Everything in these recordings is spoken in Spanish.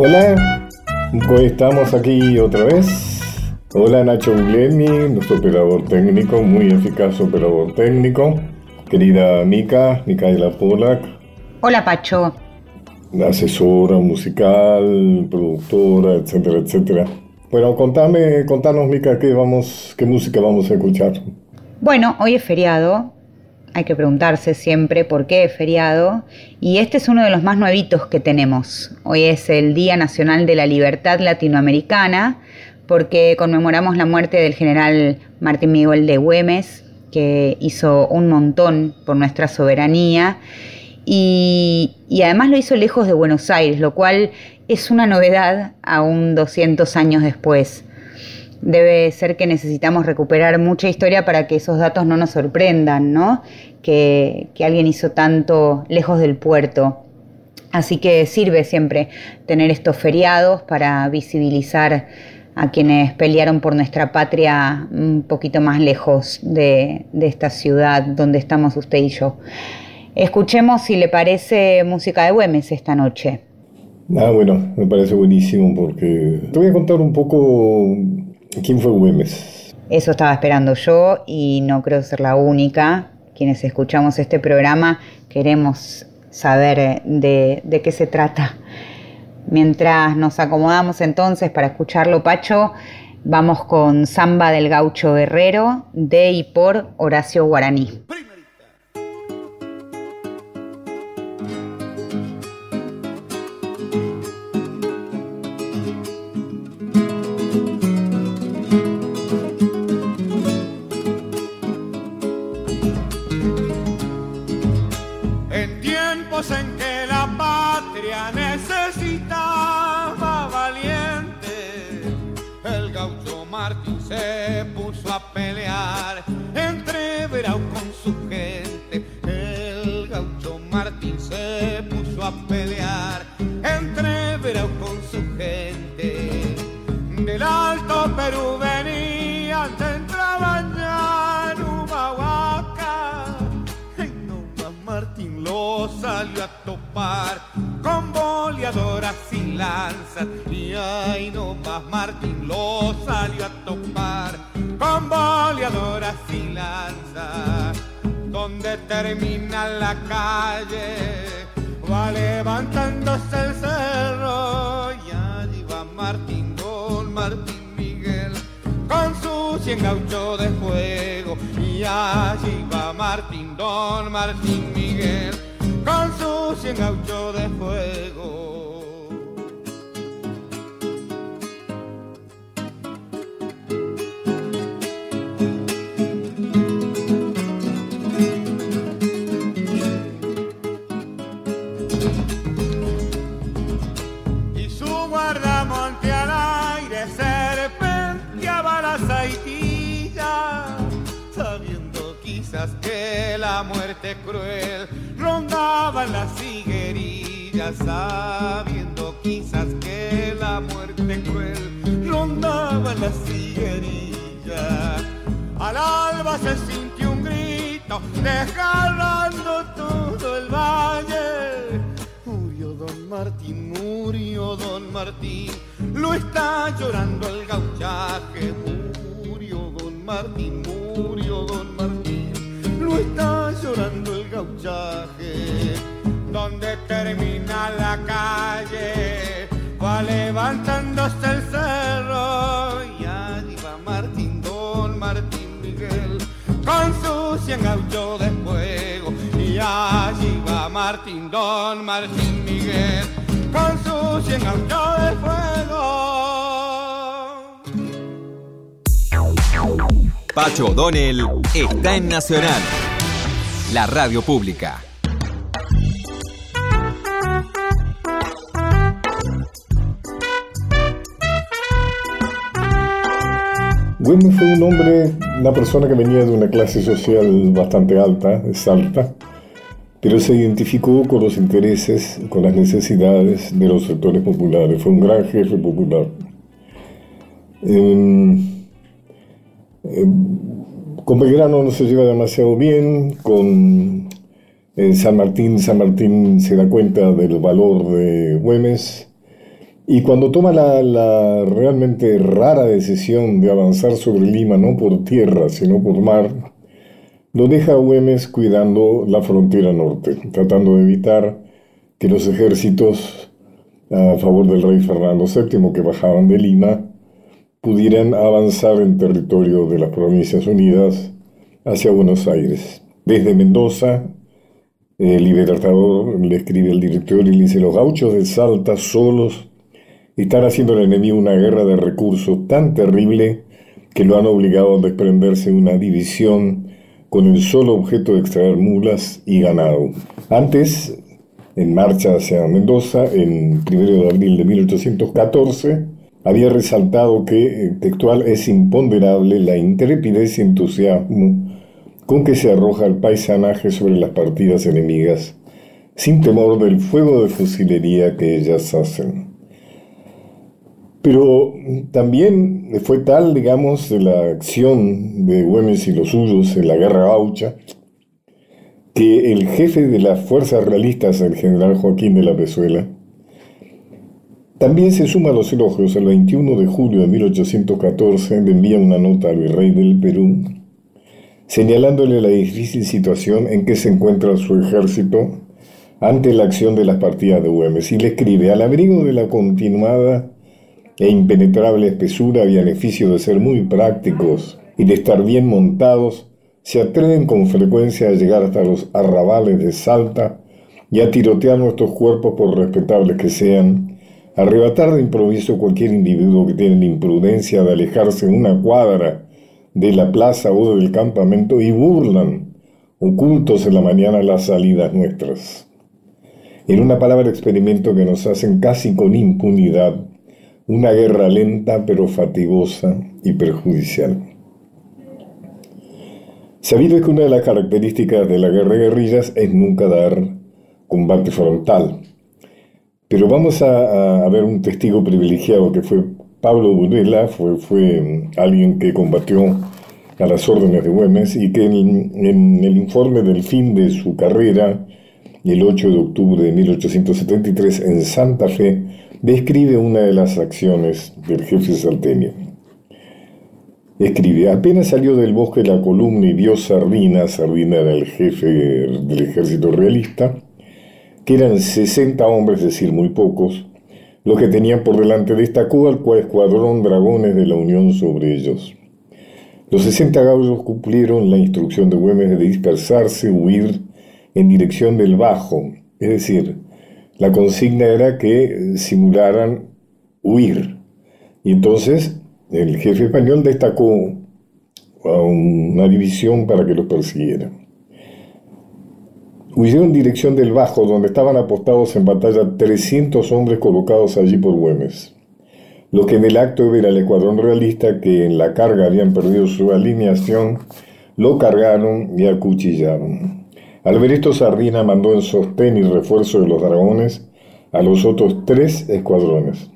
Hola, hoy estamos aquí otra vez. Hola Nacho Guglielmi, nuestro operador técnico, muy eficaz operador técnico. Querida Mica, Micaela Polak. Hola Pacho. Asesora musical, productora, etcétera, etcétera. Bueno, contame, contanos Mica, ¿qué, vamos, qué música vamos a escuchar. Bueno, hoy es feriado, hay que preguntarse siempre por qué es feriado. Y este es uno de los más nuevitos que tenemos. Hoy es el Día Nacional de la Libertad Latinoamericana, porque conmemoramos la muerte del general Martín Miguel de Güemes, que hizo un montón por nuestra soberanía. Y, y, además lo hizo lejos de Buenos Aires, lo cual es una novedad aún 200 años después. Debe ser que necesitamos recuperar mucha historia para que esos datos no nos sorprendan, ¿no? Que, alguien hizo tanto lejos del puerto. Así que sirve siempre tener estos feriados para visibilizar a quienes pelearon por nuestra patria un poquito más lejos de, de, esta ciudad donde estamos usted y yo. Escuchemos si le parece música de Güemes esta noche. Ah, bueno, me parece buenísimo porque te voy a contar un poco quién fue Güemes. Eso estaba esperando yo y no creo ser la única. Quienes escuchamos este programa queremos saber de, de qué se trata. Mientras nos acomodamos entonces para escucharlo, Pacho, vamos con Samba del Gaucho Guerrero de y por Horacio Guaraní. Y su guardamonte al aire serpenteaba la saitilla, sabiendo quizás que la muerte cruel rondaba las higuerillas, sabiendo quizás que la muerte cruel rondaba las higuerillas. Al alba se sintió un grito, desgarrando todo el valle. Martín, murió don Martín, lo está llorando el gauchaje. Murió don Martín, murió don Martín, lo está llorando el gauchaje. Donde termina la calle, va levantándose el cerro. Y allí va Martín, don Martín Miguel, con su cien gaucho de fuego y allí va Martín, don Martín Miguel, con su cien gaucho de fuego. Pacho O'Donnell está en Nacional, la radio pública. Güemes fue un hombre, una persona que venía de una clase social bastante alta, es alta, pero se identificó con los intereses, con las necesidades de los sectores populares. Fue un gran jefe popular. Eh, eh, con Belgrano no se lleva demasiado bien, con eh, San Martín, San Martín se da cuenta del valor de Güemes Y cuando toma la, la, realmente rara decisión de avanzar sobre Lima, no por tierra, sino por mar, lo deja Güemes cuidando la frontera norte, tratando de evitar que los ejércitos a favor del rey Fernando VII que bajaban de Lima pudieran avanzar en territorio de las Provincias Unidas hacia Buenos Aires. Desde Mendoza, el Libertador le escribe al director y le dice, los gauchos de Salta solos están haciendo al enemigo una guerra de recursos tan terrible que lo han obligado a desprenderse de una división con el solo objeto de extraer mulas y ganado. Antes, en marcha hacia Mendoza, en 1 de abril de 1814, había resaltado que, eh, textual, es imponderable la intrepidez y entusiasmo con que se arroja el paisanaje sobre las partidas enemigas, sin temor del fuego de fusilería que ellas hacen. Pero también fue tal, digamos, la acción de Güemes y los suyos en la guerra gaucha, que el jefe de las fuerzas realistas, el general Joaquín de la Pezuela, también se suma a los elogios. El 21 de julio de 1814 le envía una nota al virrey del Perú, señalándole la difícil situación en que se encuentra su ejército ante la acción de las partidas de Güemes, y le escribe, al abrigo de la continuada e impenetrable espesura y beneficio de ser muy prácticos y de estar bien montados, se atreven con frecuencia a llegar hasta los arrabales de Salta y a tirotear nuestros cuerpos por respetables que sean, arrebatar de improviso cualquier individuo que tiene la imprudencia de alejarse una cuadra de la plaza o del campamento y burlan, ocultos en la mañana, las salidas nuestras. En una palabra experimento que nos hacen casi con impunidad una guerra lenta pero fatigosa y perjudicial. Sabido es que una de las características de la guerra de guerrillas es nunca dar combate frontal. Pero vamos a, ver un testigo privilegiado que fue Pablo Burela, fue, fue mm, alguien que combatió a las órdenes de Güemes y que en, en el informe del fin de su carrera, el 8 de octubre de 1873 en Santa Fe, describe una de las acciones del jefe salteño. Escribe, apenas salió del bosque la columna y vio Sardina, Sardina era el jefe del ejército realista, que eran 60 hombres, es decir, muy pocos, los que tenían por delante destacó al escuadrón dragones de la Unión sobre ellos. Los 60 gauchos cumplieron la instrucción de Güemes de dispersarse, huir en dirección del Bajo, es decir, la consigna era que simularan huir. Y entonces el jefe español destacó a una división para que los persiguiera. Huyeron en dirección del Bajo, donde estaban apostados en batalla 300 hombres colocados allí por Güemes. Lo que en el acto ver al escuadrón realista, que en la carga habían perdido su alineación, lo cargaron y acuchillaron. Al ver esto, Sardina mandó en sostén y refuerzo de los dragones a los otros tres escuadrones.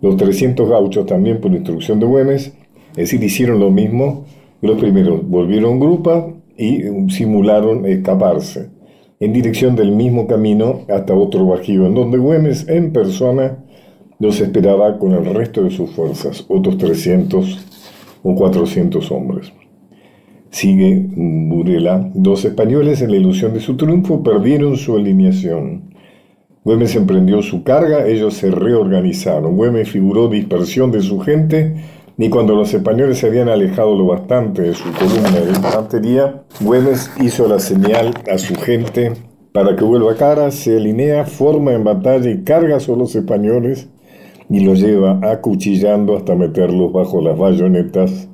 Los 300 gauchos también por instrucción de Güemes, es decir, hicieron lo mismo los primeros, volvieron grupa y simularon escaparse en dirección del mismo camino hasta otro bajío, en donde Güemes en persona los esperaba con el resto de sus fuerzas, otros 300 o 400 hombres. Sigue Burela. Dos españoles, en la ilusión de su triunfo, perdieron su alineación. Güemes emprendió su carga, ellos se reorganizaron. Güemes figuró dispersión de su gente y cuando los españoles se habían alejado lo bastante de su columna de infantería, Güemes hizo la señal a su gente para que vuelva cara, se alinea, forma en batalla y carga sobre los españoles y los lleva acuchillando hasta meterlos bajo las bayonetas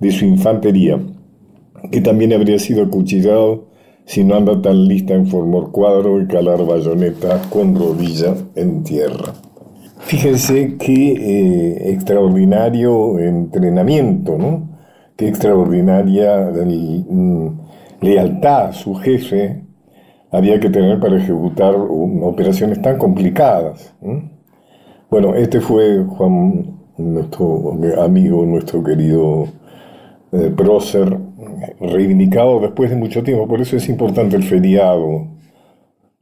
de su infantería que también habría sido acuchillado si no anda tan lista en formar cuadro y calar bayoneta con rodilla en tierra. Fíjense qué eh, extraordinario entrenamiento, ¿no? Qué extraordinaria mm, lealtad su jefe había que tener para ejecutar operaciones tan complicadas. Bueno, este fue Juan, nuestro amigo, nuestro querido eh, prócer, reivindicado después de mucho tiempo. Por eso es importante el feriado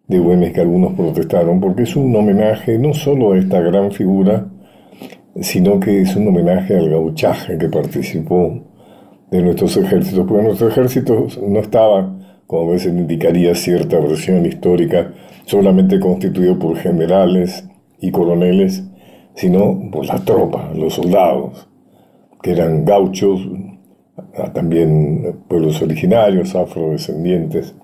de Güemes que algunos protestaron, porque es un homenaje no solo a esta gran figura, sino que es un homenaje al gauchaje que participó de nuestros ejércitos, porque nuestro ejército no estaba, como a veces indicaría cierta versión histórica, solamente constituido por generales y coroneles, sino por la tropa, los soldados, que eran gauchos, también pueblos originarios, afrodescendientes.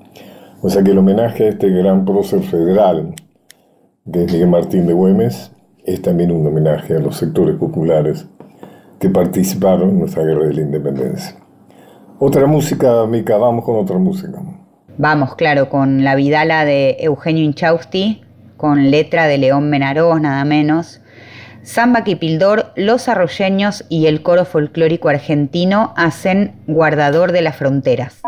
O sea que el homenaje a este gran prócer federal de Miguel Martín de Güemes es también un homenaje a los sectores populares que participaron en nuestra guerra de la independencia. Otra música, Mica, vamos con otra música. Vamos, claro, con la Vidala de Eugenio Inchausti, con letra de León Menarós, nada menos. Samba Quipildor, Los Arroyeños y el coro folclórico argentino hacen Guardador de las Fronteras.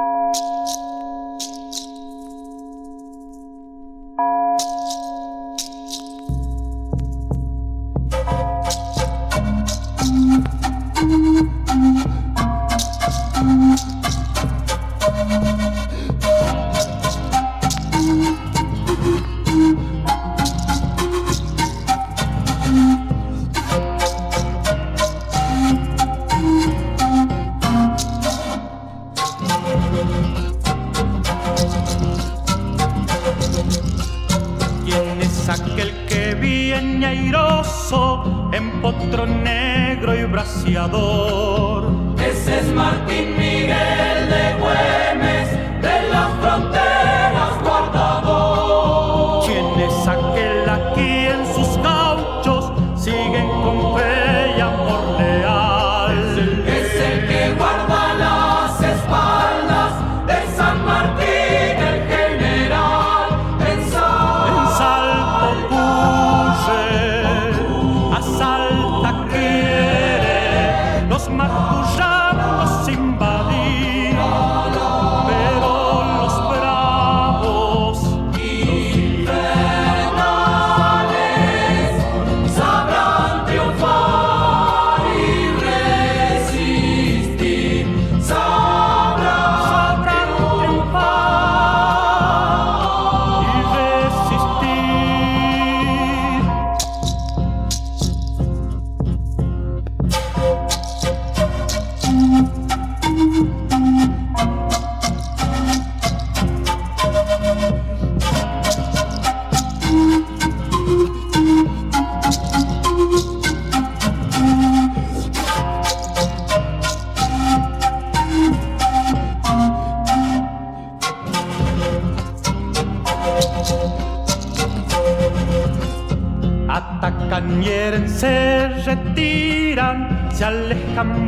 negro y braseador. Ese es Martín Miguel.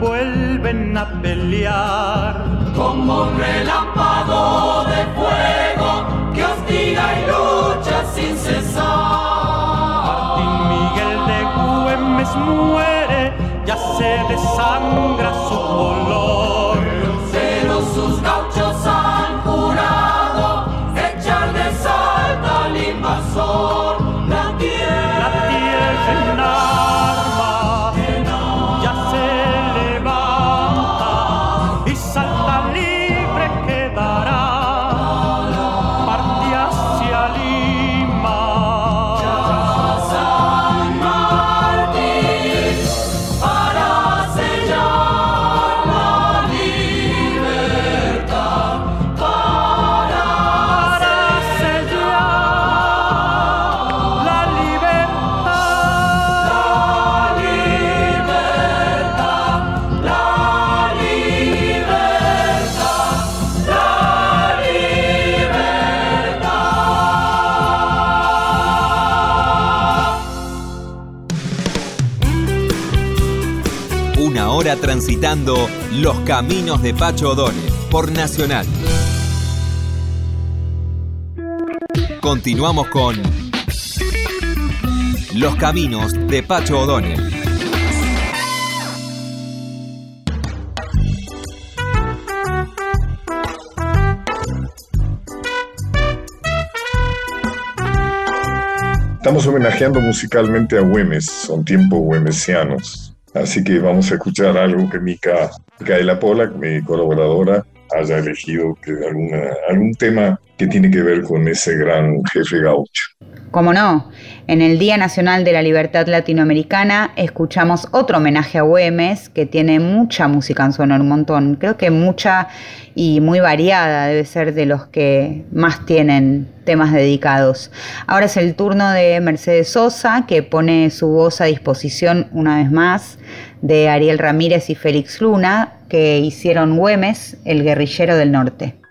vuelven a pelear. Como un relámpago de fuego que hostiga y lucha sin cesar. Martín Miguel de Güemes muere, ya se desangra transitando los caminos de Pacho O'Donnell por Nacional. Continuamos con Los caminos de Pacho O'Donnell. Estamos homenajeando musicalmente a Güemes, son tiempos güemesianos. Así que vamos a escuchar algo que Mica, Micaela Pola, mi colaboradora, haya elegido que alguna, algún tema que tiene que ver con ese gran jefe gaucho. Como no, en el Día Nacional de la Libertad Latinoamericana escuchamos otro homenaje a Güemes que tiene mucha música en su honor, un montón. Creo que mucha y muy variada, debe ser de los que más tienen temas dedicados. Ahora es el turno de Mercedes Sosa, que pone su voz a disposición una vez más de Ariel Ramírez y Félix Luna, que hicieron Güemes, el guerrillero del norte.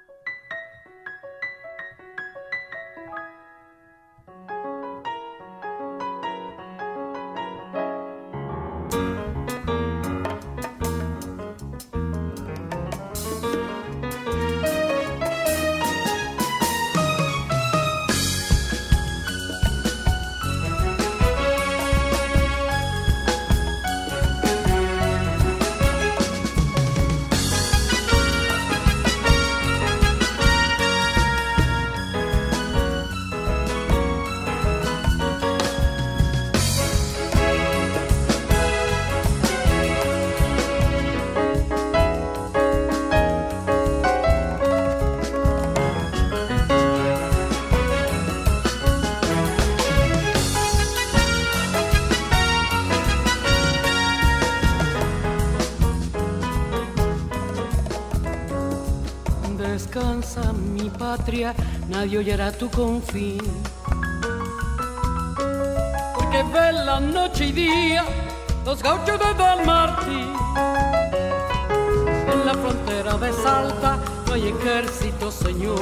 Los gauchos de Don Martín. En la frontera de Salta no hay ejército, señor.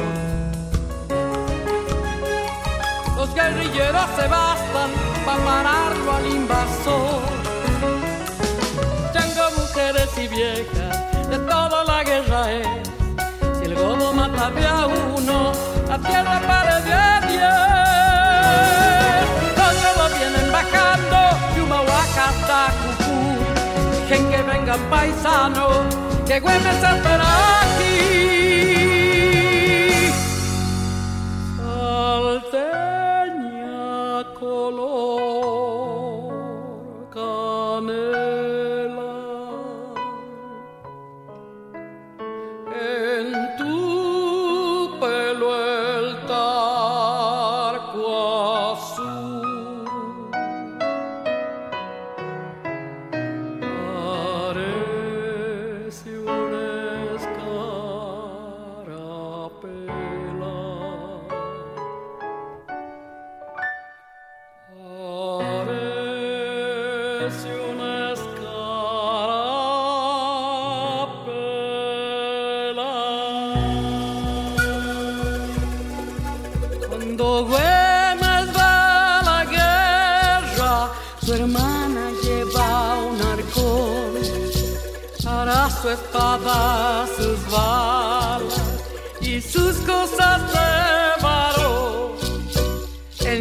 Los guerrilleros se bastan para pararlo al invasor. Tengo mujeres y viejas de toda la guerra es. Si el godo mata a uno, la tierra parece a diez. lo vienen bajando, Yumahuaca hasta Cucú. Vengan paisanos, que Güemes espera aquí.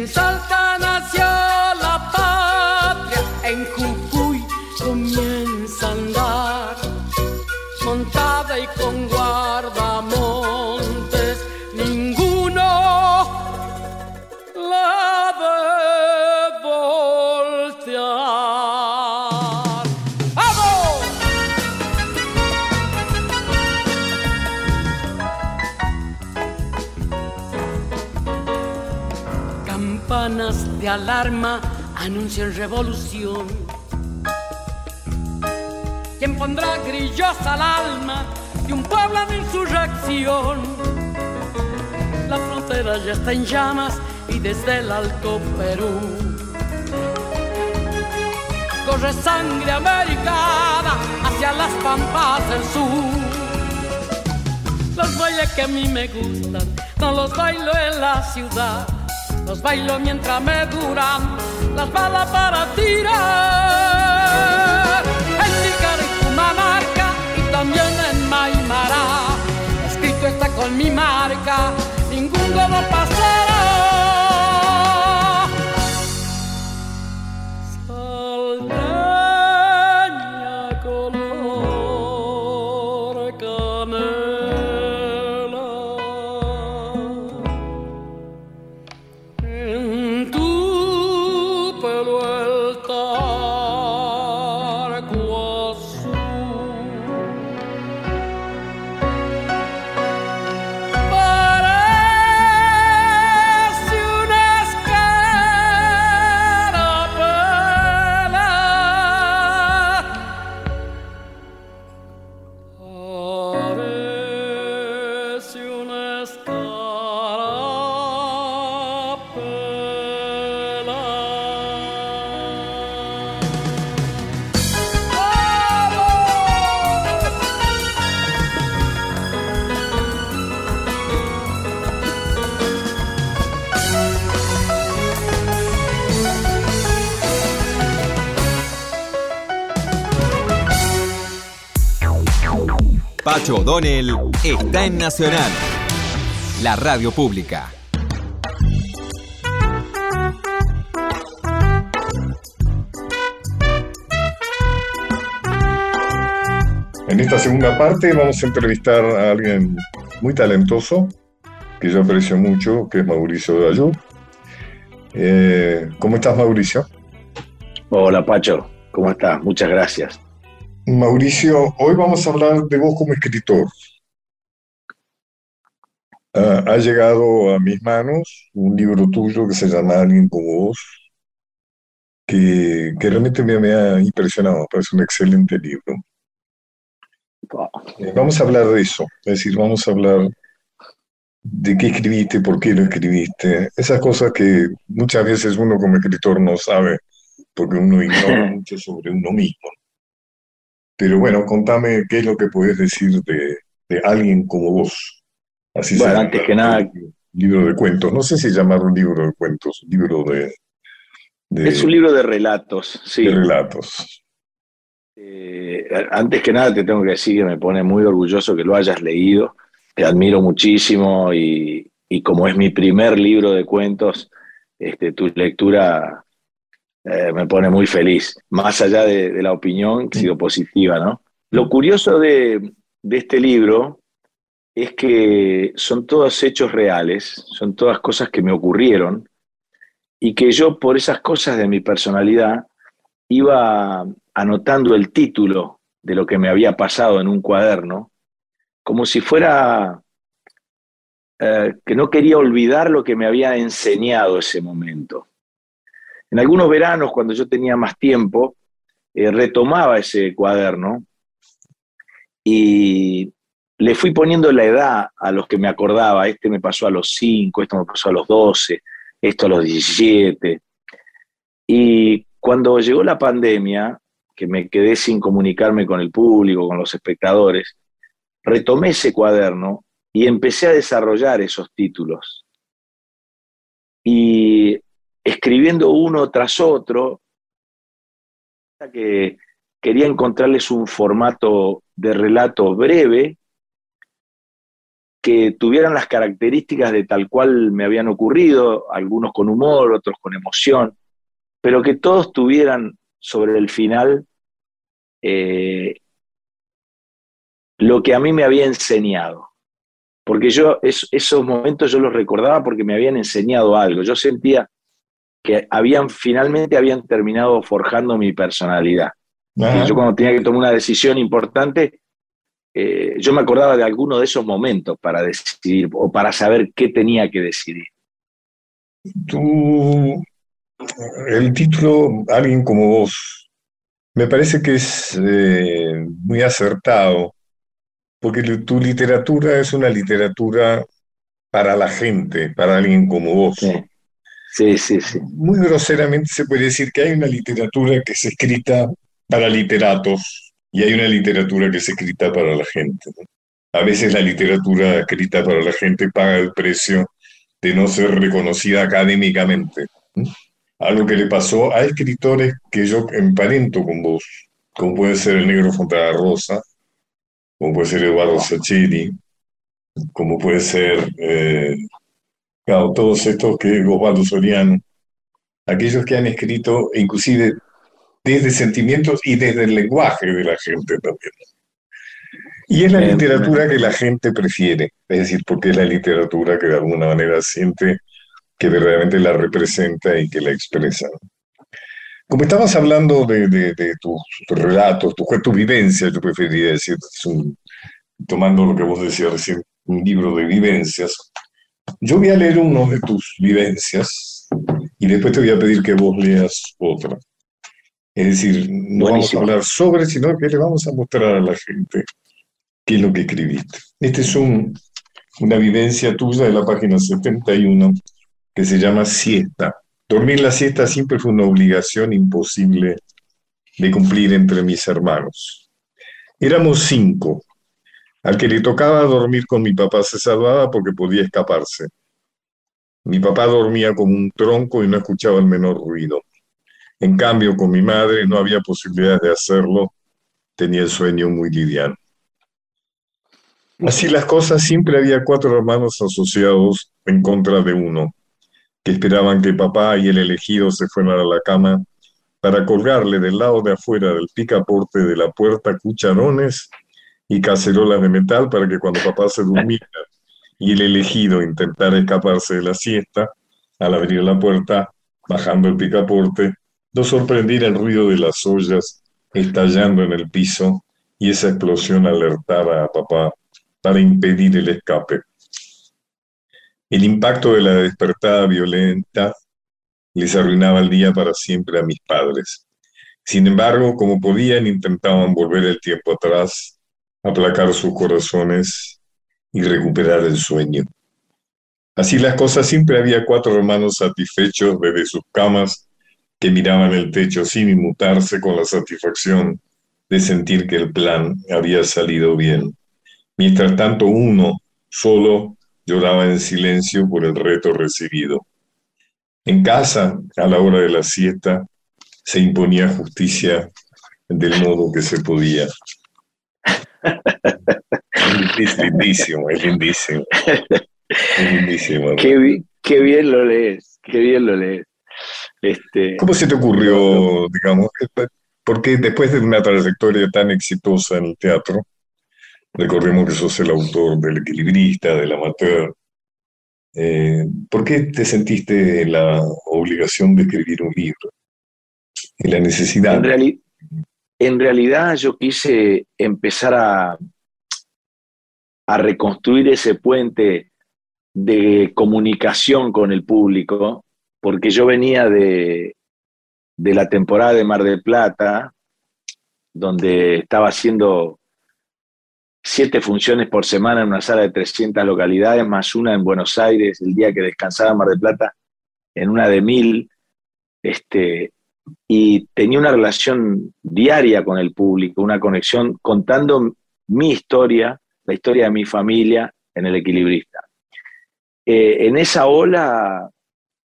sol. Alarma anuncian revolución. ¿Quién pondrá grillos al alma de un pueblo en insurrección? La frontera ya está en llamas y desde el Alto Perú corre sangre americana hacia las pampas del sur. Los bailes que a mí me gustan no los bailo en la ciudad los bailo mientras me duran las balas para tirar. En Tilcara y Pumamarca y también en Maimara, escrito está con mi marca, ningún godo pasará. O'Donnell está en Nacional, la radio pública. En esta segunda parte vamos a entrevistar a alguien muy talentoso, que yo aprecio mucho, que es Mauricio Dayú. Eh, ¿Cómo estás, Mauricio? Hola, Pacho. ¿Cómo estás? Muchas gracias. Mauricio, hoy vamos a hablar de vos como escritor. Ah, ha llegado a mis manos un libro tuyo que se llama Alguien como vos, que, que realmente me, me ha impresionado, parece un excelente libro. Eh, Vamos a hablar de eso, es decir, vamos a hablar de qué escribiste, por qué lo escribiste, esas cosas que muchas veces uno como escritor no sabe, porque uno ignora mucho sobre uno mismo. Pero bueno, contame qué es lo que puedes decir de, de alguien como vos. Así Bueno, antes que nada- Libro de cuentos, no sé si llamarlo un libro de cuentos, libro de, de, Es un libro de relatos, sí. de relatos. Eh, antes que nada te tengo que decir que me pone muy orgulloso que lo hayas leído. Te admiro muchísimo y, y como es mi primer libro de cuentos, este, tu lectura eh, me pone muy feliz. Más allá de, la opinión, que sido positiva, ¿no? Lo curioso de, de este libro es que son todos hechos reales, son todas cosas que me ocurrieron y que yo por esas cosas de mi personalidad iba anotando el título de lo que me había pasado en un cuaderno, como si fuera eh, que no quería olvidar lo que me había enseñado ese momento. En algunos veranos, cuando yo tenía más tiempo, eh, retomaba ese cuaderno y le fui poniendo la edad a los que me acordaba. Este me pasó a los 5, esto me pasó a los 12, esto a los 17. Y cuando llegó la pandemia, que me quedé sin comunicarme con el público, con los espectadores, retomé ese cuaderno y empecé a desarrollar esos títulos. Y escribiendo uno tras otro, que quería encontrarles un formato de relato breve que tuvieran las características de tal cual me habían ocurrido, algunos con humor, otros con emoción, pero que todos tuvieran sobre el final eh, lo que a mí me había enseñado. Porque yo es- esos momentos yo los recordaba porque me habían enseñado algo. Yo sentía que habían finalmente habían terminado forjando mi personalidad. Yo cuando tenía que tomar una decisión importante, eh, yo me acordaba de alguno de esos momentos para decidir o para saber qué tenía que decidir. Tú, el título, Alguien como vos, me parece que es eh, muy acertado, porque tu literatura es una literatura para la gente, para alguien como vos. Sí, sí, sí. sí. Muy groseramente se puede decir que hay una literatura que es escrita para literatos y hay una literatura que es escrita para la gente. A veces la literatura escrita para la gente paga el precio de no ser reconocida académicamente. ¿no? Algo que le pasó a escritores que yo emparento con vos, como puede ser el negro Fontana Rosa, como puede ser Eduardo Sacheri, como puede ser eh, claro, todos estos que Osvaldo Soriano, aquellos que han escrito inclusive desde sentimientos y desde el lenguaje de la gente también. Y es la literatura que la gente prefiere, es decir, porque es la literatura que de alguna manera siente que verdaderamente la representa y que la expresa. Como estabas hablando de, de- de tus relatos, tu, tu vivencia, yo preferiría decir, un- tomando lo que vos decías recién, un libro de vivencias, yo voy a leer uno de tus vivencias y después te voy a pedir que vos leas otra. Es decir, no vamos a Buenísimo. hablar sobre, sino que le vamos a mostrar a la gente qué es lo que escribiste. Esta es un- una vivencia tuya de la página 71 que se llama siesta. Dormir la siesta siempre fue una obligación imposible de cumplir entre mis hermanos. Éramos cinco. Al que le tocaba dormir con mi papá se salvaba porque podía escaparse. Mi papá dormía como un tronco y no escuchaba el menor ruido. En cambio, con mi madre no había posibilidad de hacerlo. Tenía el sueño muy liviano. Así las cosas, siempre había cuatro hermanos asociados en contra de uno, que esperaban que papá y el elegido se fueran a la cama para colgarle del lado de afuera del picaporte de la puerta cucharones y cacerolas de metal para que cuando papá se durmiera y el elegido intentara escaparse de la siesta, al abrir la puerta, bajando el picaporte, no sorprendiera el ruido de las ollas estallando en el piso y esa explosión alertara a papá para impedir el escape. El impacto de la despertada violenta les arruinaba el día para siempre a mis padres. Sin embargo, como podían, intentaban volver el tiempo atrás, aplacar sus corazones y recuperar el sueño. Así las cosas, siempre había cuatro hermanos satisfechos desde sus camas que miraban el techo sin inmutarse con la satisfacción de sentir que el plan había salido bien. Mientras tanto, uno solo lloraba en silencio por el reto recibido. En casa, a la hora de la siesta, se imponía justicia del modo que se podía. Es lindísimo, es lindísimo. Es lindísimo. Qué, qué, bien lo lees, qué bien lo lees. Este, ¿Cómo se te ocurrió, digamos, porque después de una trayectoria tan exitosa en el teatro, recordemos que sos el autor del equilibrista, del amateur, eh, ¿por qué te sentiste la obligación de escribir un libro? Y la necesidad. En, en realidad yo quise empezar a, reconstruir ese puente de comunicación con el público porque yo venía de, de la temporada de Mar del Plata, donde estaba haciendo siete funciones por semana en una sala de 300 localidades, más una en Buenos Aires, el día que descansaba en Mar del Plata, en una de mil, este, y tenía una relación diaria con el público, una conexión contando mi historia, la historia de mi familia en el equilibrista. Eh, en esa ola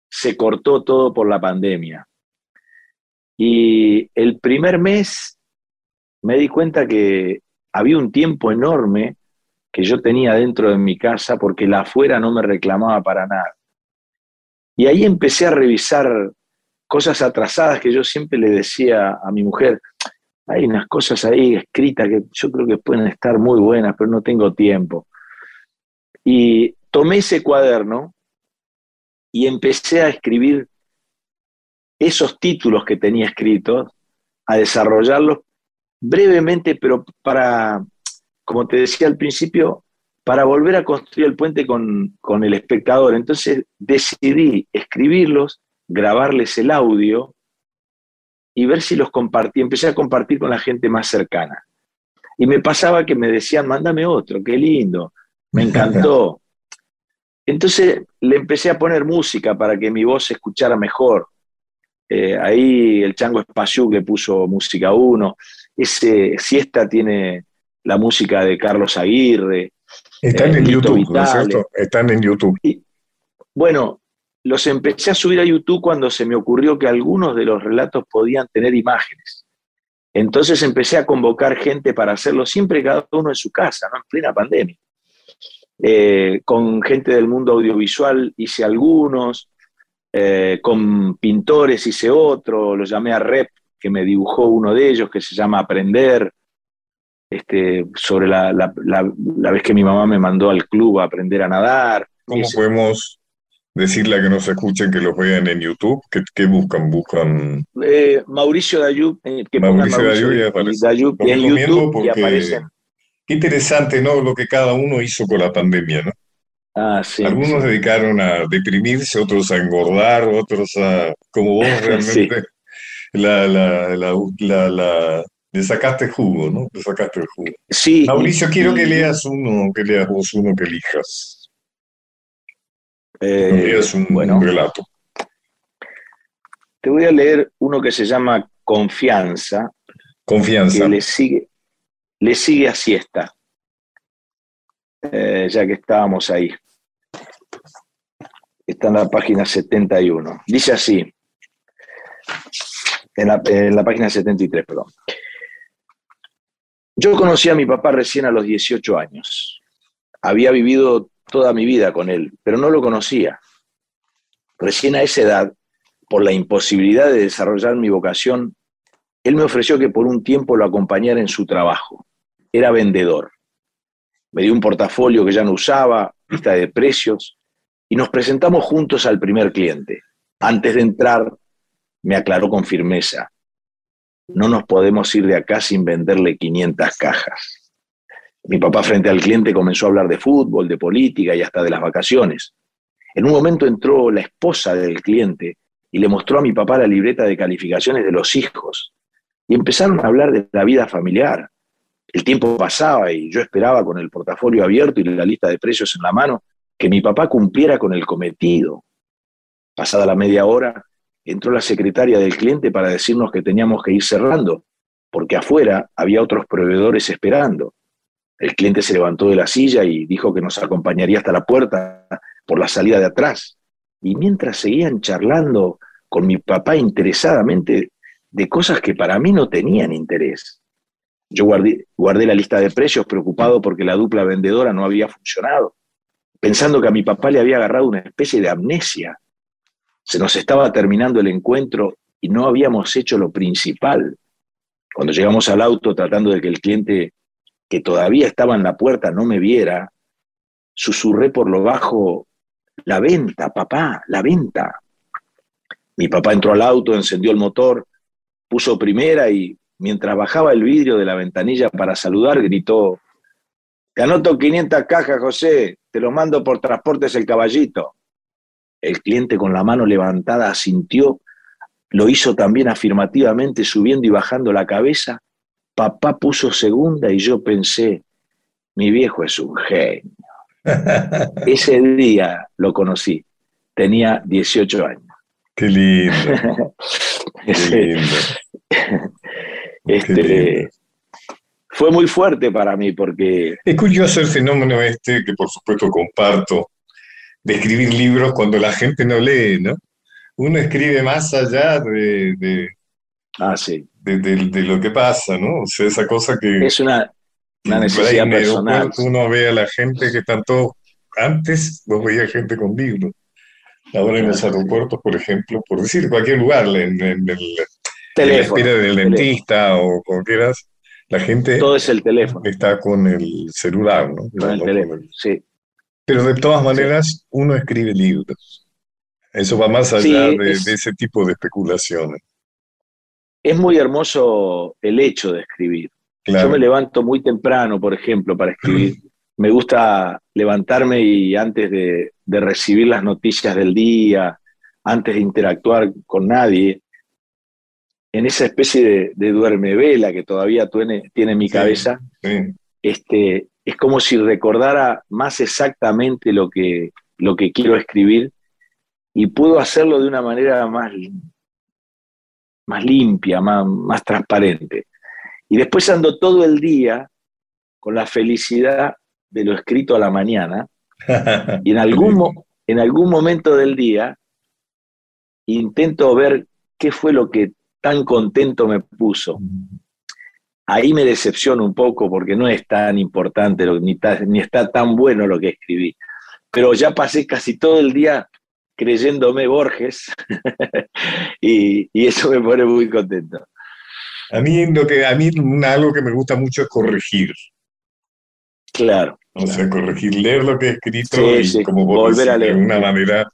se cortó todo por la pandemia. Y el primer mes me di cuenta que había un tiempo enorme que yo tenía dentro de mi casa porque la afuera no me reclamaba para nada. Y ahí empecé a revisar cosas atrasadas que yo siempre le decía a mi mujer, hay unas cosas ahí escritas que yo creo que pueden estar muy buenas, pero no tengo tiempo. Y tomé ese cuaderno y empecé a escribir esos títulos que tenía escritos, a desarrollarlos brevemente, pero para, como te decía al principio, para volver a construir el puente con, con el espectador. Entonces decidí escribirlos, grabarles el audio y ver si los compartí. Empecé a compartir con la gente más cercana. Y me pasaba que me decían, mándame otro, qué lindo, me encantó. Entonces le empecé a poner música para que mi voz se escuchara mejor. Eh, ahí el Chango Espaciú le puso música uno. Ese Siesta tiene la música de Carlos Aguirre. Están eh, en YouTube, ¿no es cierto? Están en YouTube. bueno, los empecé a subir a YouTube cuando se me ocurrió que algunos de los relatos podían tener imágenes. Entonces empecé a convocar gente para hacerlo siempre cada uno en su casa, ¿no? en plena pandemia. Eh, con gente del mundo audiovisual hice algunos, eh, con pintores hice otro, lo llamé a Rep, que me dibujó uno de ellos, que se llama Aprender, este, sobre la, la, vez que mi mamá me mandó al club a aprender a nadar. ¿Cómo podemos decirle a que nos escuchen que los vean en YouTube? ¿Qué, buscan? Buscan eh, Mauricio Dayub, que Mauricio, Mauricio Dayub y, en YouTube y aparecen Qué interesante, ¿no? Lo que cada uno hizo con la pandemia, ¿no? Ah, sí. Algunos dedicaron a deprimirse, otros a engordar, otros a, como vos realmente, la, la, la, la, le sacaste jugo, ¿no? Le sacaste el jugo. Sí. Mauricio, quiero que leas uno, que leas vos uno que elijas. Eh, leas un, bueno, relato. Te voy a leer uno que se llama Confianza. Confianza. Que le sigue, le sigue a siesta, eh, ya que estábamos ahí. Está en la página 71. Dice así, en la, en la página 73, perdón. Yo conocí a mi papá recién a los 18 años. había vivido toda mi vida con él, pero no lo conocía. Recién a esa edad, por la imposibilidad de desarrollar mi vocación, él me ofreció que por un tiempo lo acompañara en su trabajo. Era vendedor. Me dio un portafolio que ya no usaba, lista de precios, y nos presentamos juntos al primer cliente. Antes de entrar, me aclaró con firmeza, no nos podemos ir de acá sin venderle 500 cajas. Mi papá frente al cliente comenzó a hablar de fútbol, de política y hasta de las vacaciones. En un momento entró la esposa del cliente y le mostró a mi papá la libreta de calificaciones de los hijos. Y empezaron a hablar de la vida familiar. El tiempo pasaba y yo esperaba con el portafolio abierto y la lista de precios en la mano que mi papá cumpliera con el cometido. Pasada la media hora, entró la secretaria del cliente para decirnos que teníamos que ir cerrando, porque afuera había otros proveedores esperando. El cliente se levantó de la silla y dijo que nos acompañaría hasta la puerta por la salida de atrás. Y mientras seguían charlando con mi papá interesadamente de cosas que para mí no tenían interés. Yo guardé, la lista de precios preocupado porque la dupla vendedora no había funcionado, pensando que a mi papá le había agarrado una especie de amnesia se nos estaba terminando el encuentro y no habíamos hecho lo principal. Cuando llegamos al auto tratando de que el cliente que todavía estaba en la puerta no me viera, susurré por lo bajo, la venta, papá, la venta. Mi papá entró al auto, encendió el motor, puso primera y mientras bajaba el vidrio de la ventanilla para saludar, gritó, te anoto 500 cajas, José, te lo mando por transportes el caballito. El cliente con la mano levantada asintió, lo hizo también afirmativamente subiendo y bajando la cabeza. Papá puso segunda y yo pensé, mi viejo es un genio. Ese día lo conocí, tenía 18 años. Qué lindo. Qué lindo. Este, fue muy fuerte para mí porque... Es curioso el fenómeno este, que por supuesto comparto, de escribir libros cuando la gente no lee, ¿no? Uno escribe más allá de, de, ah, sí. De, lo que pasa, ¿no? O sea, esa cosa que... Es una, una necesidad personal. Uno ve a la gente que tanto... Antes vos veía gente con libros. Ahora en los aeropuertos, por ejemplo, por decir cualquier lugar, en, el teléfono, en la del dentista o como quieras, la gente Todo es el teléfono. está con el celular, ¿no? Con el teléfono, sí. Pero de todas maneras, uno escribe libros. Eso va más allá de, ese tipo de especulaciones. Es muy hermoso el hecho de escribir. Yo me levanto muy temprano, por ejemplo, para escribir. me gusta levantarme y antes de, recibir las noticias del día, antes de interactuar con nadie, en esa especie de, de duerme vela que todavía tiene, tiene mi cabeza, Este, es como si recordara más exactamente lo que, lo que quiero escribir y puedo hacerlo de una manera más, más limpia, más, más transparente. Y después ando todo el día con la felicidad de lo escrito a la mañana y en algún, en algún momento del día intento ver qué fue lo que tan contento me puso ahí me decepciono un poco porque no es tan importante, ni, ni está tan bueno lo que escribí. Pero ya pasé casi todo el día creyéndome Borges y, eso me pone muy contento. A mí, lo que, a mí algo que me gusta mucho es corregir. Claro. O sea, corregir, leer lo que he escrito y como volver a leer. de una manera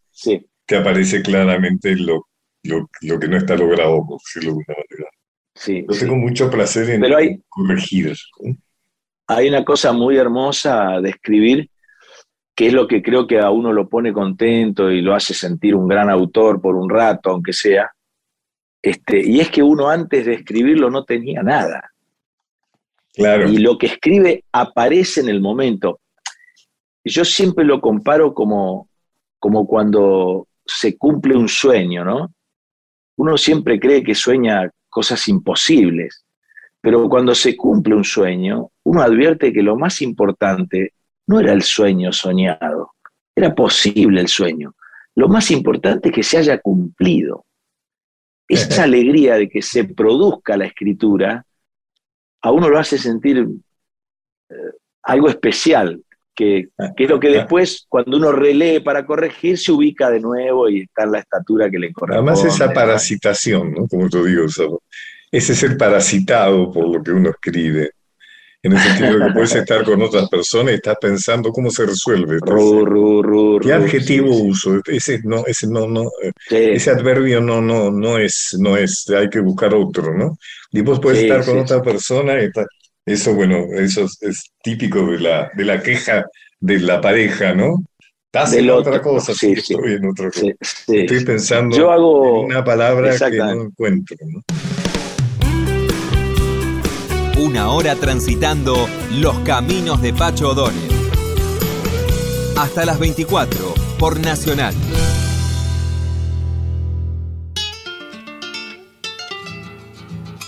que aparece claramente lo, lo, lo, que no está logrado, por decirlo de una manera. Sí, Yo tengo mucho placer en Pero hay, corregir. Hay una cosa muy hermosa de escribir, que es lo que creo que a uno lo pone contento y lo hace sentir un gran autor por un rato, aunque sea. Este, y es que uno antes de escribirlo no tenía nada. Claro. Y lo que escribe aparece en el momento. Yo siempre lo comparo como, como cuando se cumple un sueño, ¿no? Uno siempre cree que sueña cosas imposibles. Pero cuando se cumple un sueño, uno advierte que lo más importante no era el sueño soñado, era posible el sueño. Lo más importante es que se haya cumplido. Esa alegría de que se produzca la escritura, a uno lo hace sentir eh, algo especial, que, Ah, que es lo que ah. después, cuando uno relee para corregir, se ubica de nuevo y está en la estatura que le corresponde. Además esa parasitación, ¿no? Como yo digo, ese ser parasitado por lo que uno escribe, en el sentido de que puedes estar con otras personas y estás pensando cómo se resuelve. Ru, ru, ru, ¿Qué adjetivo sí, uso? Ese no, ese no, no, sí. ese adverbio no, no, no es, no es, hay que buscar otro, ¿no? Y vos puedes Sí, estar con otra persona y está- eso, bueno, eso es, es típico de la, de la queja de la pareja, ¿no? Estás en otra cosa, sí, estoy en otra cosa. Estoy pensando Yo hago- en una palabra que no encuentro, ¿no? Una hora transitando los caminos de Pacho O'Donnell. Hasta las 24 por Nacional.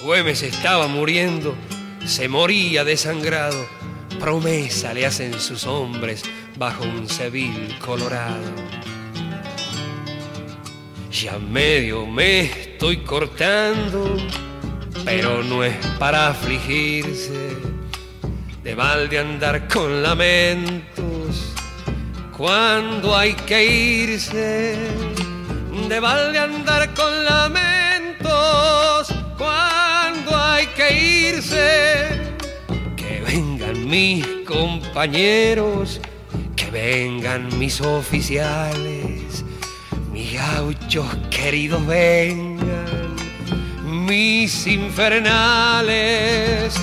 Güemes estaba muriendo, se moría desangrado. Promesa le hacen sus hombres bajo un sevil colorado. Ya medio me estoy cortando, pero no es para afligirse. De mal de andar con lamentos cuando hay que irse. De mal de andar con lamentos cuando hay que irse. Que vengan mis compañeros, que vengan mis oficiales, mis gauchos queridos vengan, mis infernales,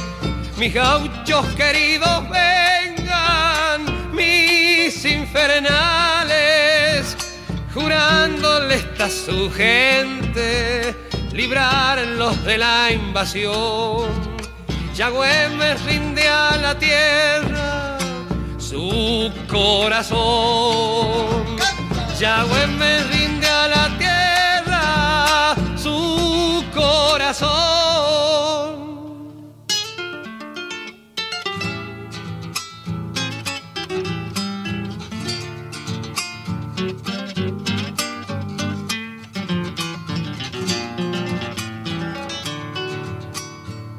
mis gauchos queridos vengan, mis infernales, jurándole está su gente, librarlos de la invasión. Ya Güemes rinde a la tierra su corazón. Ya Güemes rinde a la tierra corazón.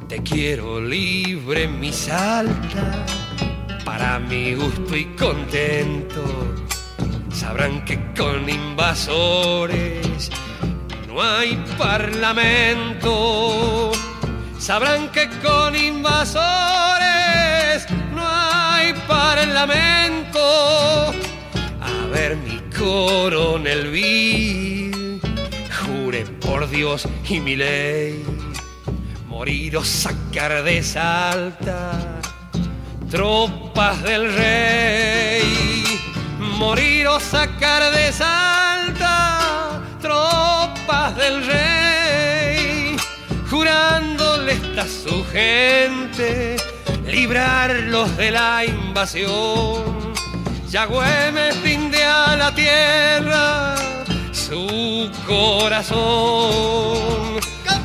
Te quiero libre, mi salta, para mi gusto y contento. Sabrán que con invasores no hay parlamento. Sabrán que con invasores no hay parlamento. A ver mi coronel vil, jure por Dios y mi ley morir o sacar de Salta, tropas del rey, morir o sacar de Salta, del rey, jurándole está su gente, librarlos de la invasión. Ya Güemes rinde a la tierra su corazón.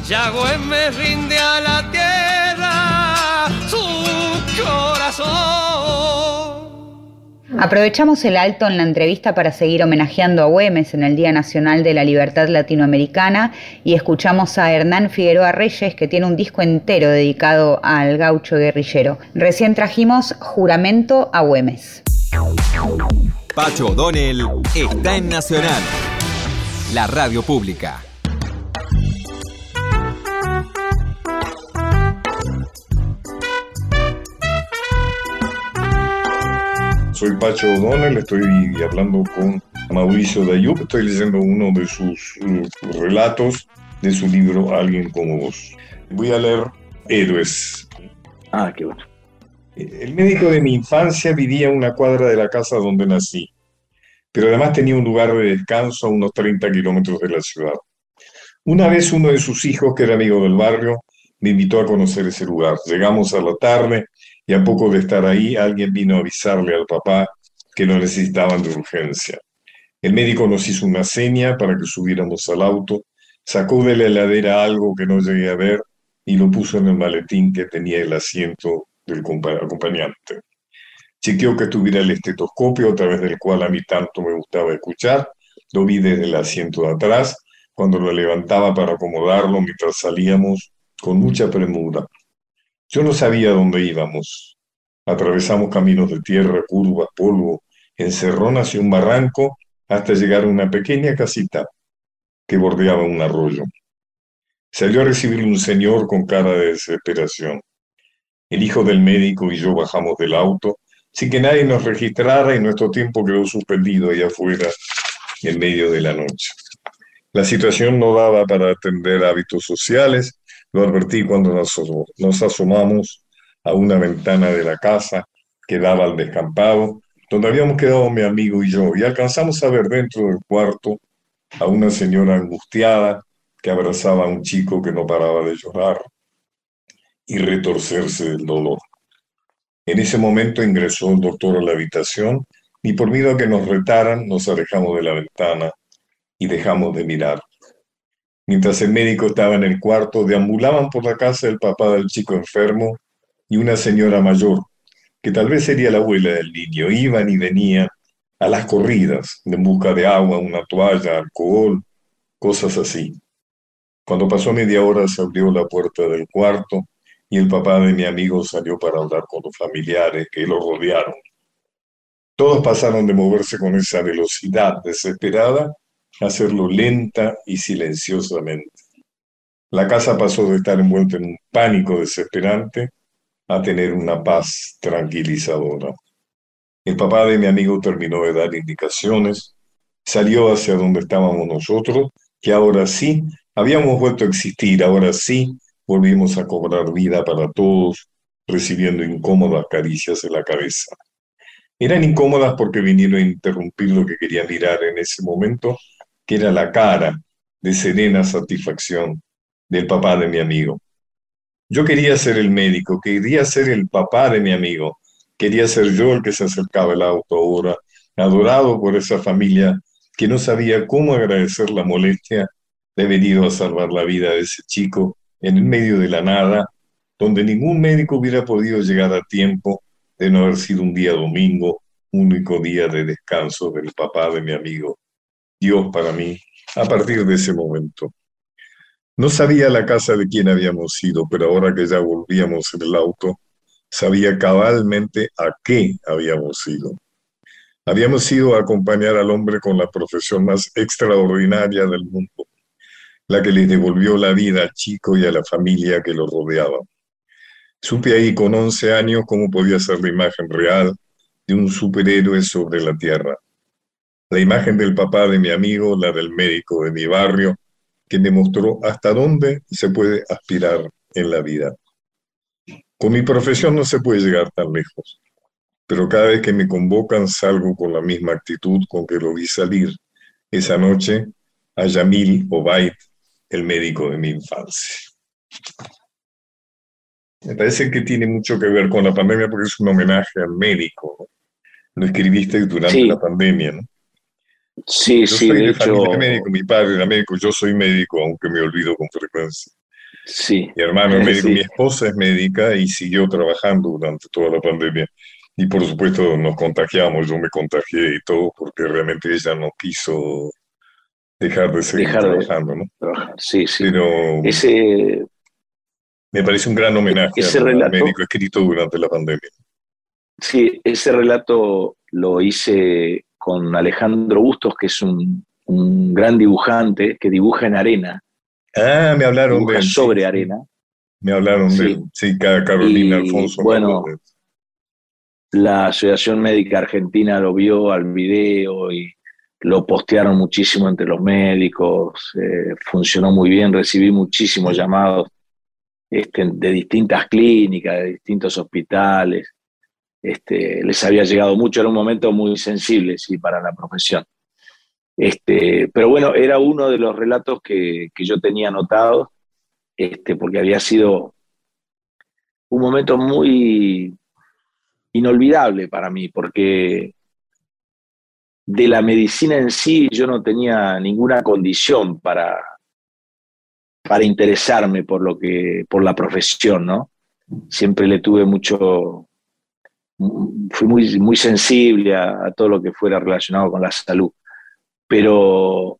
Ya Güemes rinde a la tierra su corazón. Aprovechamos el alto en la entrevista para seguir homenajeando a Güemes en el Día Nacional de la Libertad Latinoamericana y escuchamos a Hernán Figueroa Reyes que tiene un disco entero dedicado al gaucho guerrillero. Recién trajimos Juramento a Güemes. Pacho O'Donnell está en Nacional. La radio pública. Soy Pacho O'Donnell, estoy hablando con Mauricio Dayup, estoy leyendo uno de sus uh, relatos de su libro Alguien como vos. Voy a leer Héroes. Ah, qué bueno. El médico de mi infancia vivía a una cuadra de la casa donde nací, pero además tenía un lugar de descanso a unos 30 kilómetros de la ciudad. Una vez uno de sus hijos, que era amigo del barrio, me invitó a conocer ese lugar. Llegamos a la tarde y a poco de estar ahí, alguien vino a avisarle al papá que lo necesitaban de urgencia. El médico nos hizo una seña para que subiéramos al auto, sacó de la heladera algo que no llegué a ver y lo puso en el maletín que tenía el asiento del compa- acompañante. Chequeó que tuviera el estetoscopio a través del cual a mí tanto me gustaba escuchar. Lo vi desde el asiento de atrás, cuando lo levantaba para acomodarlo mientras salíamos con mucha premura. Yo no sabía dónde íbamos. Atravesamos caminos de tierra, curvas, polvo, encerronas y un barranco hasta llegar a una pequeña casita que bordeaba un arroyo. Salió a recibir un señor con cara de desesperación. El hijo del médico y yo bajamos del auto sin que nadie nos registrara y nuestro tiempo quedó suspendido ahí afuera en medio de la noche. La situación no daba para atender hábitos sociales, lo advertí cuando nos, asomamos a una ventana de la casa que daba al descampado, donde habíamos quedado mi amigo y yo, y alcanzamos a ver dentro del cuarto a una señora angustiada que abrazaba a un chico que no paraba de llorar y retorcerse del dolor. En ese momento ingresó el doctor a la habitación y por miedo a que nos retaran nos alejamos de la ventana y dejamos de mirar. Mientras el médico estaba en el cuarto, deambulaban por la casa el papá del chico enfermo y una señora mayor, que tal vez sería la abuela del niño. Iban y venían a las corridas, en busca de agua, una toalla, alcohol, cosas así. Cuando pasó media hora se abrió la puerta del cuarto y el papá de mi amigo salió para hablar con los familiares que lo rodearon. Todos pasaron de moverse con esa velocidad desesperada hacerlo lenta y silenciosamente. La casa pasó de estar envuelta en un pánico desesperante a tener una paz tranquilizadora. El papá de mi amigo terminó de dar indicaciones, salió hacia donde estábamos nosotros, que ahora sí habíamos vuelto a existir, ahora sí volvimos a cobrar vida para todos, recibiendo incómodas caricias en la cabeza. Eran incómodas porque vinieron a interrumpir lo que quería mirar en ese momento, que era la cara de serena satisfacción del papá de mi amigo. Yo quería ser el médico, quería ser el papá de mi amigo, quería ser yo el que se acercaba al auto ahora, adorado por esa familia que no sabía cómo agradecer la molestia de venido a salvar la vida de ese chico en el medio de la nada, donde ningún médico hubiera podido llegar a tiempo de no haber sido un día domingo, único día de descanso del papá de mi amigo. Dios para mí, a partir de ese momento. No sabía la casa de quién habíamos ido, pero ahora que ya volvíamos en el auto, sabía cabalmente a qué habíamos ido. Habíamos ido a acompañar al hombre con la profesión más extraordinaria del mundo, la que le devolvió la vida al chico y a la familia que lo rodeaba. Supe ahí con 11 años cómo podía ser la imagen real de un superhéroe sobre la tierra. La imagen del papá de mi amigo, la del médico de mi barrio, que demostró hasta dónde se puede aspirar en la vida. Con mi profesión no se puede llegar tan lejos, pero cada vez que me convocan salgo con la misma actitud con que lo vi salir esa noche a Yamil Obaid, el médico de mi infancia. Me parece que tiene mucho que ver con la pandemia porque es un homenaje al médico. Lo escribiste durante la pandemia, ¿no? Sí, sí, de, hecho... médico, mi padre era médico, yo soy médico, aunque me olvido con frecuencia. Sí. Mi hermano es médico, mi esposa es médica y siguió trabajando durante toda la pandemia. Y por supuesto nos contagiamos, yo me contagié y todo porque realmente ella no quiso dejar de seguir trabajando, ¿no? Sí, sí. Pero ese, me parece un gran homenaje ese al relato, médico escrito durante la pandemia. Sí, ese relato lo hice con Alejandro Bustos, que es un, un gran dibujante que dibuja en arena. Ah, me hablaron de él. sobre arena. Me hablaron Sí. de él. Sí, ca- Carolina Y, Alfonso. bueno. La Asociación Médica Argentina lo vio al video y lo postearon muchísimo entre los médicos, eh, funcionó muy bien, recibí muchísimos llamados este, de distintas clínicas, de distintos hospitales. Este, les había llegado mucho, era un momento muy sensible sí, para la profesión. Este, pero bueno, era uno de los relatos que, yo tenía anotado, este, porque había sido un momento muy inolvidable para mí, porque de la medicina en sí yo no tenía ninguna condición para, para interesarme por lo que, por la profesión, ¿no? Siempre le tuve mucho, fui muy, muy sensible a, a todo lo que fuera relacionado con la salud. Pero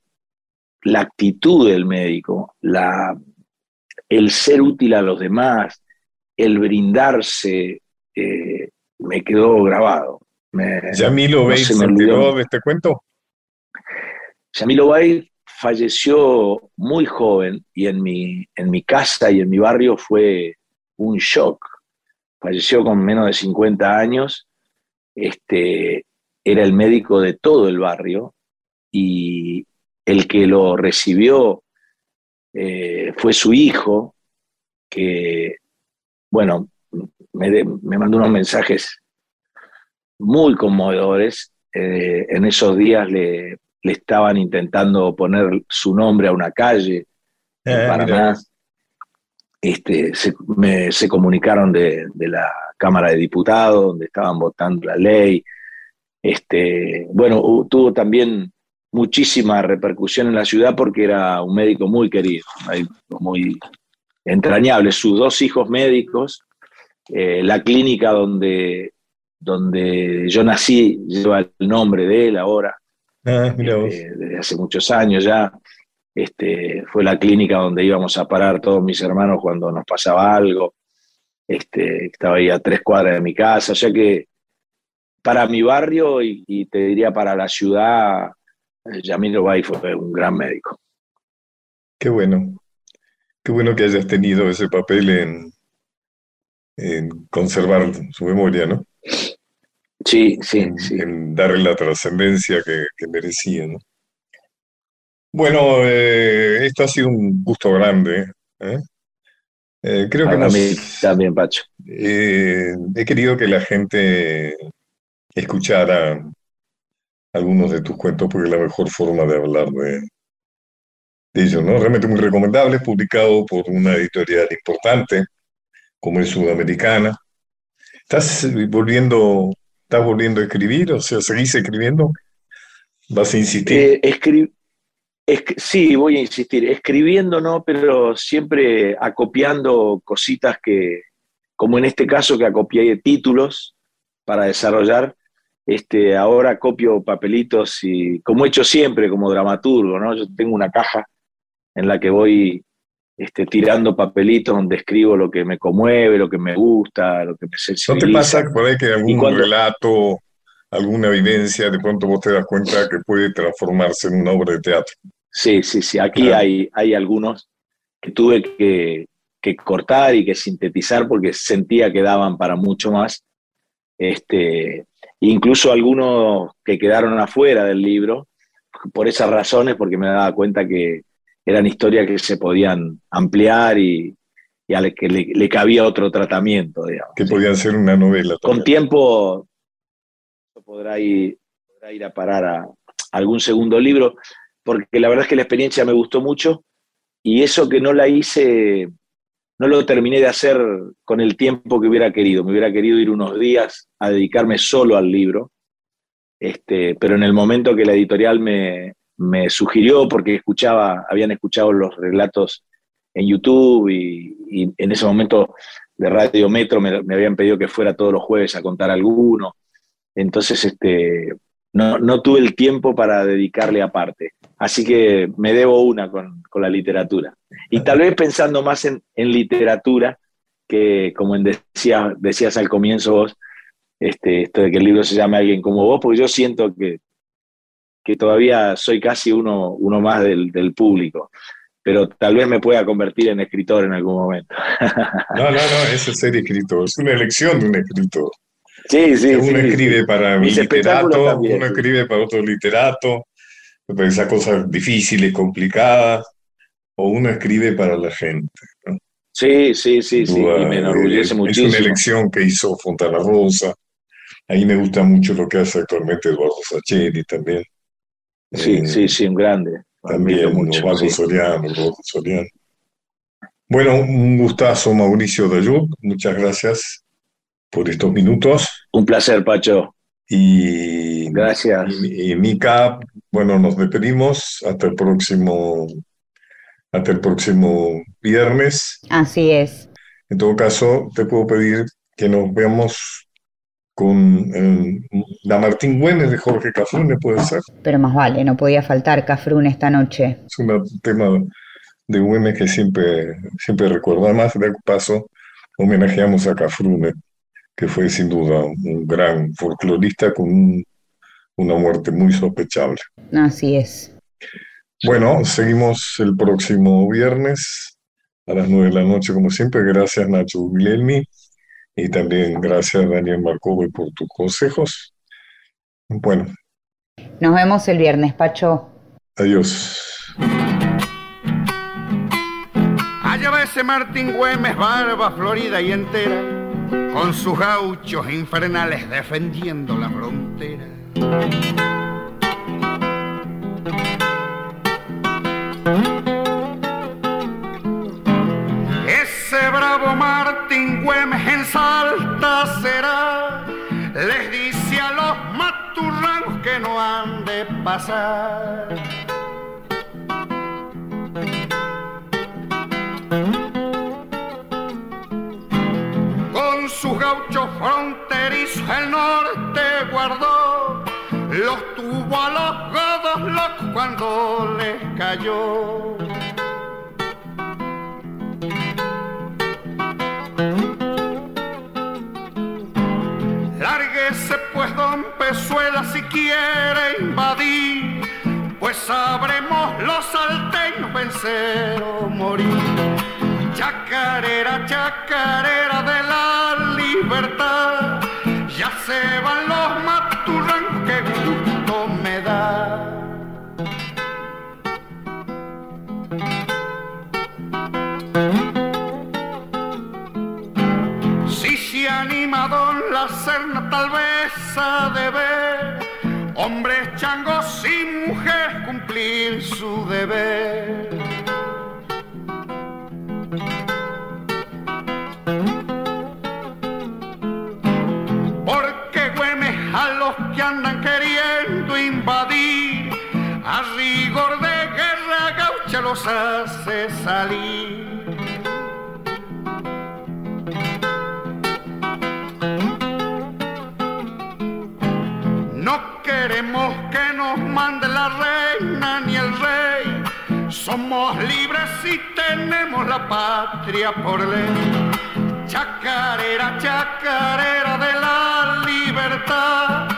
la actitud del médico, la, el ser útil a los demás, el brindarse eh, me quedó grabado. Me, ¿Yamilo no se me olvidó. de este cuento? Yamilo Bay falleció muy joven y en mi, en mi casa y en mi barrio fue un shock. Falleció con menos de 50 años. Este, era el médico de todo el barrio y el que lo recibió eh, fue su hijo, que, bueno, me, de- me mandó unos mensajes muy conmovedores. Eh, en esos días le, le estaban intentando poner su nombre a una calle en Ah, Paraná. Este, se, me- se comunicaron de, de la Cámara de Diputados, donde estaban votando la ley. Este, bueno, tuvo también muchísima repercusión en la ciudad porque era un médico muy querido, muy entrañable. Sus dos hijos médicos, eh, la clínica donde, donde yo nací lleva el nombre de él ahora Ah, este, desde hace muchos años ya. Este, fue la clínica donde íbamos a parar todos mis hermanos cuando nos pasaba algo. Este, estaba ahí a tres cuadras de mi casa, o sea que para mi barrio y, y te diría para la ciudad, eh, Yamil Bay fue un gran médico. Qué bueno. Qué bueno que hayas tenido ese papel en, en conservar su memoria, ¿no? Sí, sí, en, sí. en darle la trascendencia que, que merecía, ¿no? Bueno, eh, esto ha sido un gusto grande, ¿eh? Eh, creo que Para mí hemos, también, Pacho. he querido que la gente escuchara algunos de tus cuentos porque es la mejor forma de hablar de, de ellos, ¿no? Realmente muy recomendable, publicado por una editorial importante como es Sudamericana. ¿Estás volviendo, estás volviendo a escribir? O sea, ¿seguís escribiendo? ¿Vas a insistir? Eh, escri- esc- sí, voy a insistir, escribiendo no, pero siempre acopiando cositas que, como en este caso que acopié títulos para desarrollar, este, ahora copio papelitos y como he hecho siempre como dramaturgo, ¿no? Yo tengo una caja en la que voy este, tirando papelitos donde escribo lo que me conmueve, lo que me gusta, lo que me ¿No te sensibiliza. pasa por ahí que algún cuando- relato, alguna vivencia, de pronto vos te das cuenta que puede transformarse en una obra de teatro? Sí, sí, sí. Aquí Claro. hay, hay algunos que tuve que, que cortar y que sintetizar porque sentía que daban para mucho más. Este, incluso algunos que quedaron afuera del libro, por esas razones, porque me daba cuenta que eran historias que se podían ampliar y, y a que le, le cabía otro tratamiento, digamos. Que podían ser una novela Con también. tiempo podrá ir, podrá ir a parar a algún segundo libro, porque la verdad es que la experiencia me gustó mucho y eso que no la hice, no lo terminé de hacer con el tiempo que hubiera querido. Me hubiera querido ir unos días a dedicarme solo al libro, este, pero en el momento que la editorial me, me sugirió, porque escuchaba, habían escuchado los relatos en YouTube y, en ese momento de Radio Metro me, me habían pedido que fuera todos los jueves a contar alguno. Entonces, este, no, no tuve el tiempo para dedicarle aparte. Así que me debo una con, con la literatura. Y tal vez pensando más en, en literatura, que como en decía, decías al comienzo vos, este, esto de que el libro se llame Alguien como vos, porque yo siento que, que todavía soy casi uno, uno más del, del público, pero tal vez me pueda convertir en escritor en algún momento. No, no, no, es ser escritor, es una elección de un escritor. Sí, sí, uno sí, escribe sí. para espectáculos literato, también, uno sí. escribe para otro literato, para esas cosas difíciles, complicadas, o uno escribe para la gente. ¿no? Sí, sí, sí, sí, Duda, y me eh, enorgullece Es una muchísimo. elección que hizo Fontana Rosa. Ahí me gusta mucho lo que hace actualmente Eduardo Sacheri también. Sí, Eh, sí, sí, un grande. También mucho. Sí. Soriano, Eduardo Soriano. Bueno, un gustazo, Mauricio Dayud. Muchas gracias por estos minutos. Un placer, Pacho. Y, Gracias. y, y Mica, bueno, nos despedimos hasta el próximo, hasta el próximo viernes. Así es. En todo caso, te puedo pedir que nos veamos con eh, la Martín Güemes de Jorge Cafrune, puede ser. Pero más vale, no podía faltar Cafrún esta noche. Es un tema de Güemes que siempre, siempre recuerdo. Además, de paso, homenajeamos a Cafrune que fue sin duda un gran folclorista con una muerte muy sospechable. Así es. Bueno, seguimos el próximo viernes a las nueve de la noche, como siempre. Gracias, Nacho Guglielmi. Y también gracias, Daniel Marcovo, por tus consejos. Bueno. Nos vemos el viernes, Pacho. Adiós. Allá va ese Martín Güemes, barba florida y entera, con sus gauchos infernales defendiendo la frontera. Ese bravo Martín Güemes en Salta será, les dice a los maturranos que no han de pasar. Con sus gauchos fronterizos el norte guardó, los tuvo a los godos locos cuando les cayó. Lárguese pues don Pezuela si quiere invadir, pues sabremos los salteños vencer o morir. Chacarera, chacarera de la libertad, ya se van los maturranos, que gusto me da. Si se anima don la serna tal vez ha de ver, hombres changos y mujeres cumplir su deber. Los que andan queriendo invadir, a rigor de guerra gaucha los hace salir. No queremos que nos mande la reina ni el rey. Somos libres y tenemos la patria por ley. Chacarera, chacarera de la libertad.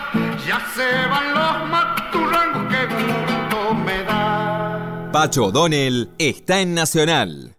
Ya se van los maturrangos que gusto me da. Pacho O'Donnell está en Nacional.